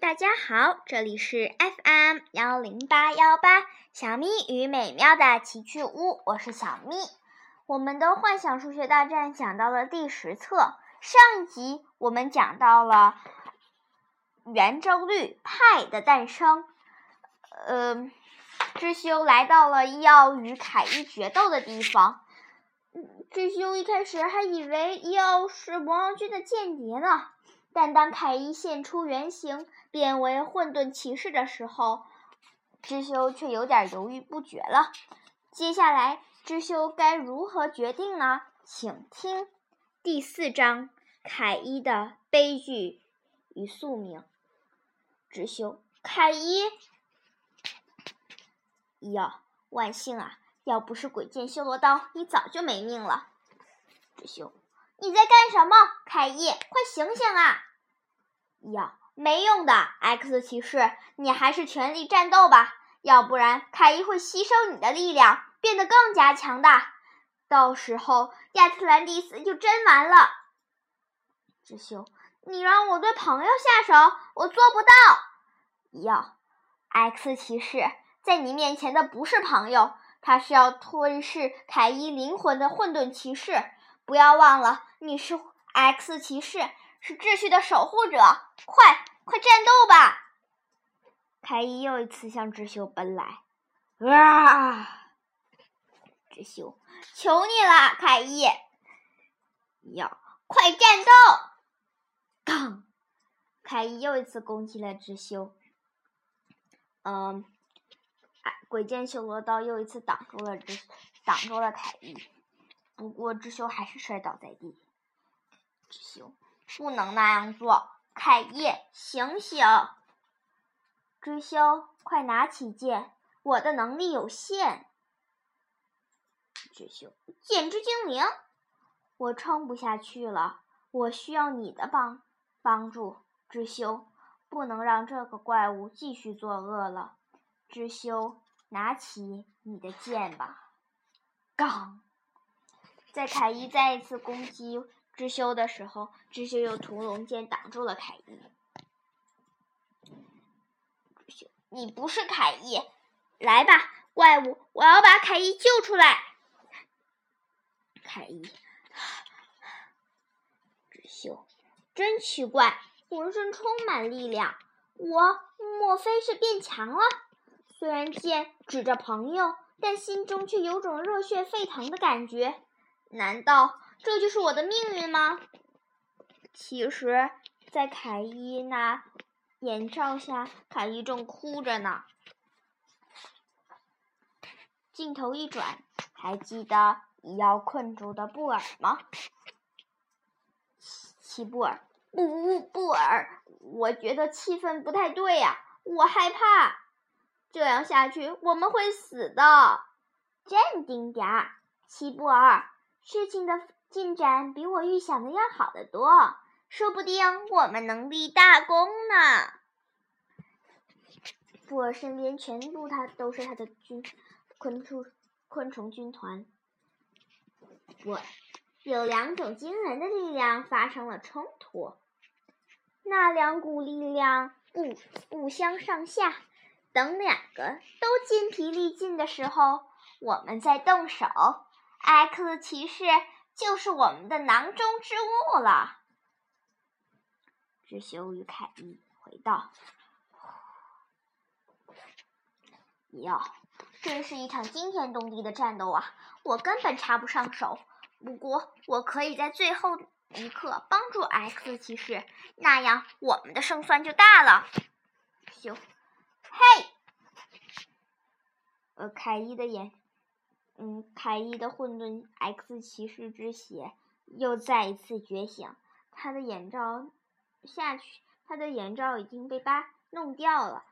大家好，这里是 FM 幺零八幺八小咪与美妙的奇趣屋，我是小咪。我们的幻想数学大战讲到了第十册，上一集我们讲到了圆周率派的诞生。呃，智修来到了要与凯伊决斗的地方。智修一开始还以为伊奥是魔王军的间谍呢。但当凯伊现出原形，变为混沌骑士的时候，知修却有点犹豫不决了。接下来，知修该如何决定呢？请听第四章：凯伊的悲剧与宿命。知修，凯伊，呀，万幸啊！要不是鬼剑修罗刀，你早就没命了。知修。你在干什么，凯伊？快醒醒啊！呀，没用的，X 骑士，你还是全力战斗吧，要不然凯伊会吸收你的力量，变得更加强大，到时候亚特兰蒂斯就真完了。智修，你让我对朋友下手，我做不到。呀，X 骑士，在你面前的不是朋友，他是要吞噬凯伊灵魂的混沌骑士。不要忘了，你是 X 骑士，是秩序的守护者。快，快战斗吧！凯伊又一次向智修奔来。啊！智修，求你了，凯伊！要快战斗！刚，凯伊又一次攻击了智修。嗯，鬼剑修罗刀又一次挡住了智，挡住了凯伊。不过，智修还是摔倒在地。智修不能那样做，凯伊，醒醒！智修，快拿起剑，我的能力有限。智修，剑之精灵，我撑不下去了，我需要你的帮帮助。智修，不能让这个怪物继续作恶了。智修，拿起你的剑吧。刚。在凯伊再一次攻击智修的时候，智修用屠龙剑挡住了凯伊。你不是凯伊，来吧，怪物！我要把凯伊救出来。凯伊，智修，真奇怪，浑身充满力量，我莫非是变强了？虽然剑指着朋友，但心中却有种热血沸腾的感觉。难道这就是我的命运吗？其实，在凯伊那眼罩下，凯伊正哭着呢。镜头一转，还记得要困住的布尔吗？齐布尔，布布布尔，我觉得气氛不太对呀，我害怕，这样下去我们会死的。镇定点儿，齐布尔。事情的进展比我预想的要好得多，说不定我们能立大功呢。我身边全部他都是他的军昆虫昆虫军团。我有两种惊人的力量发生了冲突，那两股力量不不相上下，等两个都筋疲力尽的时候，我们再动手。X 骑士就是我们的囊中之物了。智修与凯伊回道：“哟，真是一场惊天动地的战斗啊！我根本插不上手。不过，我可以在最后一刻帮助 X 骑士，那样我们的胜算就大了。”修，嘿，呃，凯伊的眼。嗯，凯伊的混沌 X 骑士之血又再一次觉醒，他的眼罩下去，他的眼罩已经被扒弄掉了，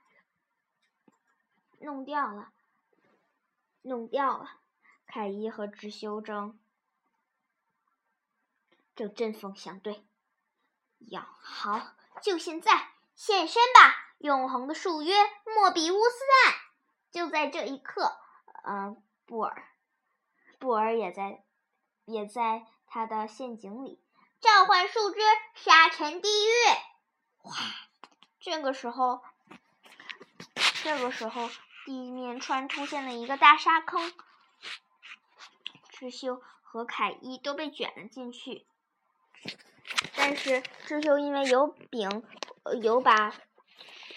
弄掉了，弄掉了。凯伊和智修正正针锋相对，要好，就现在现身吧，永恒的树约莫比乌斯带，就在这一刻，嗯，布尔。布尔也在，也在他的陷阱里。召唤树枝，沙尘地狱！哗！这个时候，这个时候地面突然出现了一个大沙坑，智秀和凯伊都被卷了进去。但是智秀因为有柄，有把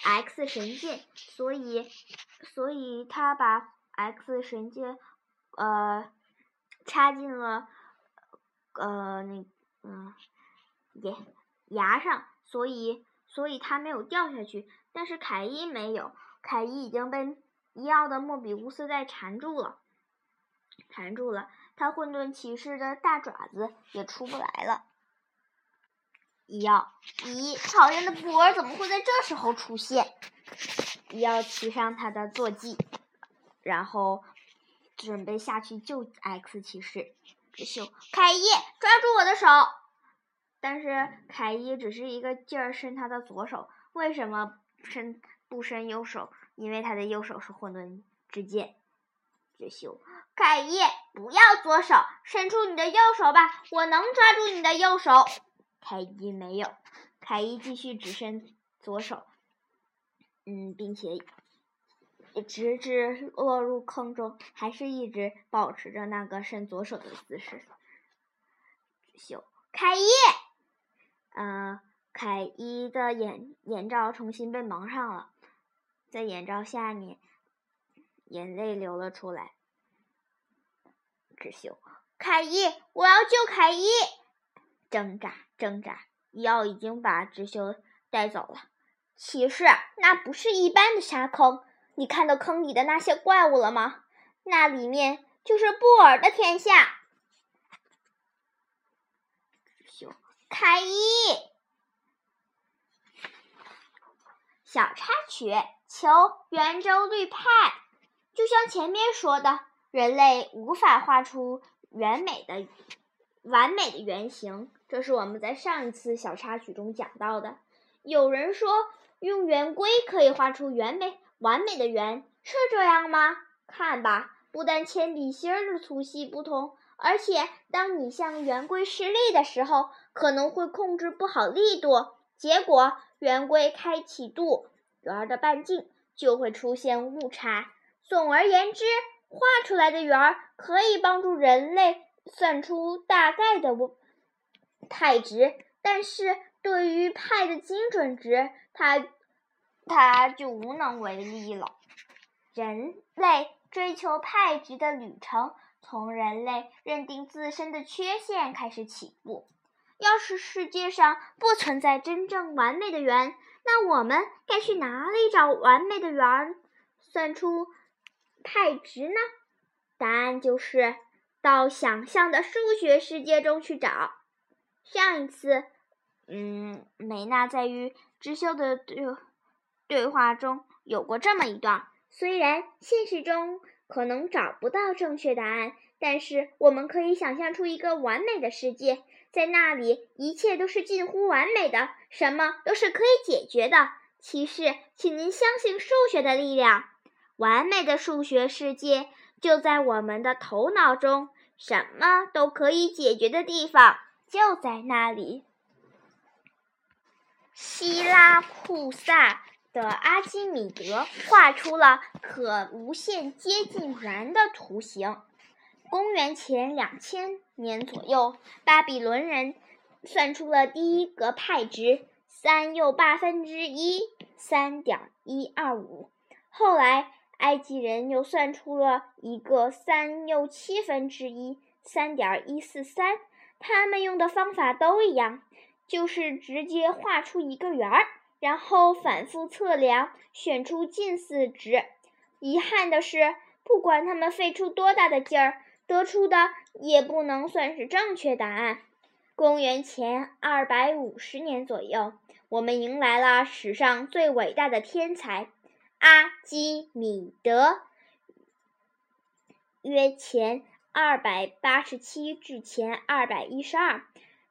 X 神剑，所以所以他把 X 神剑呃插进了呃那嗯牙牙上，所以所以他没有掉下去。但是凯伊没有，凯伊已经被伊奥的莫比乌斯带缠住了，缠住了，他混沌骑士的大爪子也出不来了。伊奥，咦，讨厌的博尔怎么会在这时候出现？伊奥骑上他的坐骑，然后准备下去救 X 骑士。只秀，凯伊，抓住我的手！但是凯伊只是一个劲儿伸他的左手，为什么伸不伸右手？因为他的右手是混沌之剑。只秀，凯伊，不要左手，伸出你的右手吧，我能抓住你的右手。凯伊没有，凯伊继续只伸左手，嗯，并且直至落入坑中，还是一直保持着那个伸左手的姿势。秀，凯伊，嗯，凯伊的眼眼罩重新被蒙上了，在眼罩下面，眼泪流了出来。智秀，凯伊，我要救凯伊。挣扎，挣扎，伊奥已经把智秀带走了。骑士，那不是一般的沙坑，你看到坑里的那些怪物了吗？那里面就是布尔的天下。智秀，凯伊，小插曲，求圆周率派。就像前面说的，人类无法画出完美的。完美的圆形，这是我们在上一次小插曲中讲到的。有人说用圆规可以画出圆美完美的圆，是这样吗？看吧，不但铅笔芯儿的粗细不同，而且当你向圆规施力的时候，可能会控制不好力度，结果圆规开启度，圆的半径就会出现误差。总而言之，画出来的圆可以帮助人类。算出大概的派值，但是对于派的精准值，它他就无能为力了。人类追求派值的旅程，从人类认定自身的缺陷开始起步。要是世界上不存在真正完美的圆，那我们该去哪里找完美的圆，算出派值呢？答案就是。到想象的数学世界中去找。上一次，嗯，美娜在与知秀的对对话中有过这么一段：虽然现实中可能找不到正确答案，但是我们可以想象出一个完美的世界，在那里一切都是近乎完美的，什么都是可以解决的。骑士，请您相信数学的力量，完美的数学世界。就在我们的头脑中，什么都可以解决的地方就在那里。希拉库萨的阿基米德画出了可无限接近圆的图形。公元前两千年左右，巴比伦人算出了第一个派值三又八分之一，三点一二五。后来。埃及人又算出了一个三又七分之一，三点一四三。他们用的方法都一样，就是直接画出一个圆儿，然后反复测量，选出近似值。遗憾的是，不管他们费出多大的劲儿，得出的也不能算是正确答案。公元前二百五十年左右，我们迎来了史上最伟大的天才。阿基米德，约前二百八十七至前二百一十二，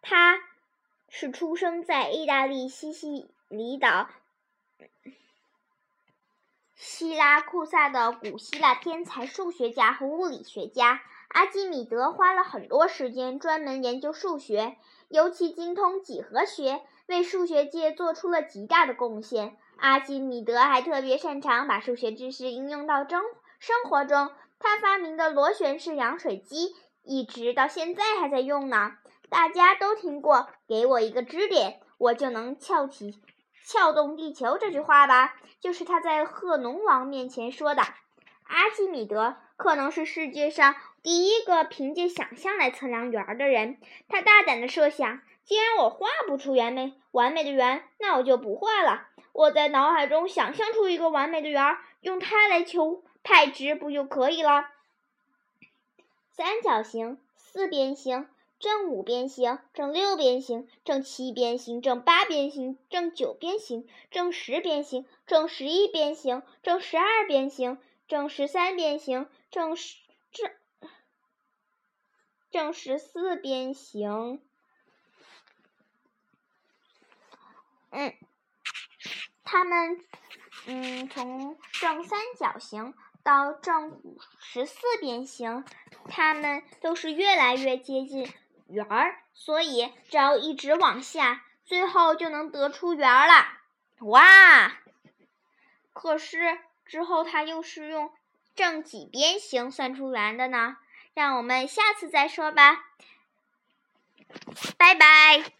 他是出生在意大利西西离岛希拉库萨的古希腊天才数学家和物理学家。阿基米德花了很多时间专门研究数学，尤其精通几何学，为数学界做出了极大的贡献。阿基米德还特别擅长把数学知识应用到生生活中。他发明的螺旋式扬水机一直到现在还在用呢。大家都听过“给我一个支点，我就能撬起撬动地球”这句话吧？就是他在贺农王面前说的。阿基米德可能是世界上第一个凭借想象来测量圆的人。他大胆地设想：既然我画不出完美完美的圆，那我就不画了。我在脑海中想象出一个完美的圆，用它来求派值，不就可以了？三角形、四边形、正五边形、正六边形、正七边形、正八边形、正九边形、正十边形、正十一边形、正十二边形、正十三边形、正十正正十四边形。嗯。它们，嗯，从正三角形到正十四边形，它们都是越来越接近圆儿，所以只要一直往下，最后就能得出圆儿了。哇！可是之后它又是用正几边形算出圆的呢？让我们下次再说吧。拜拜。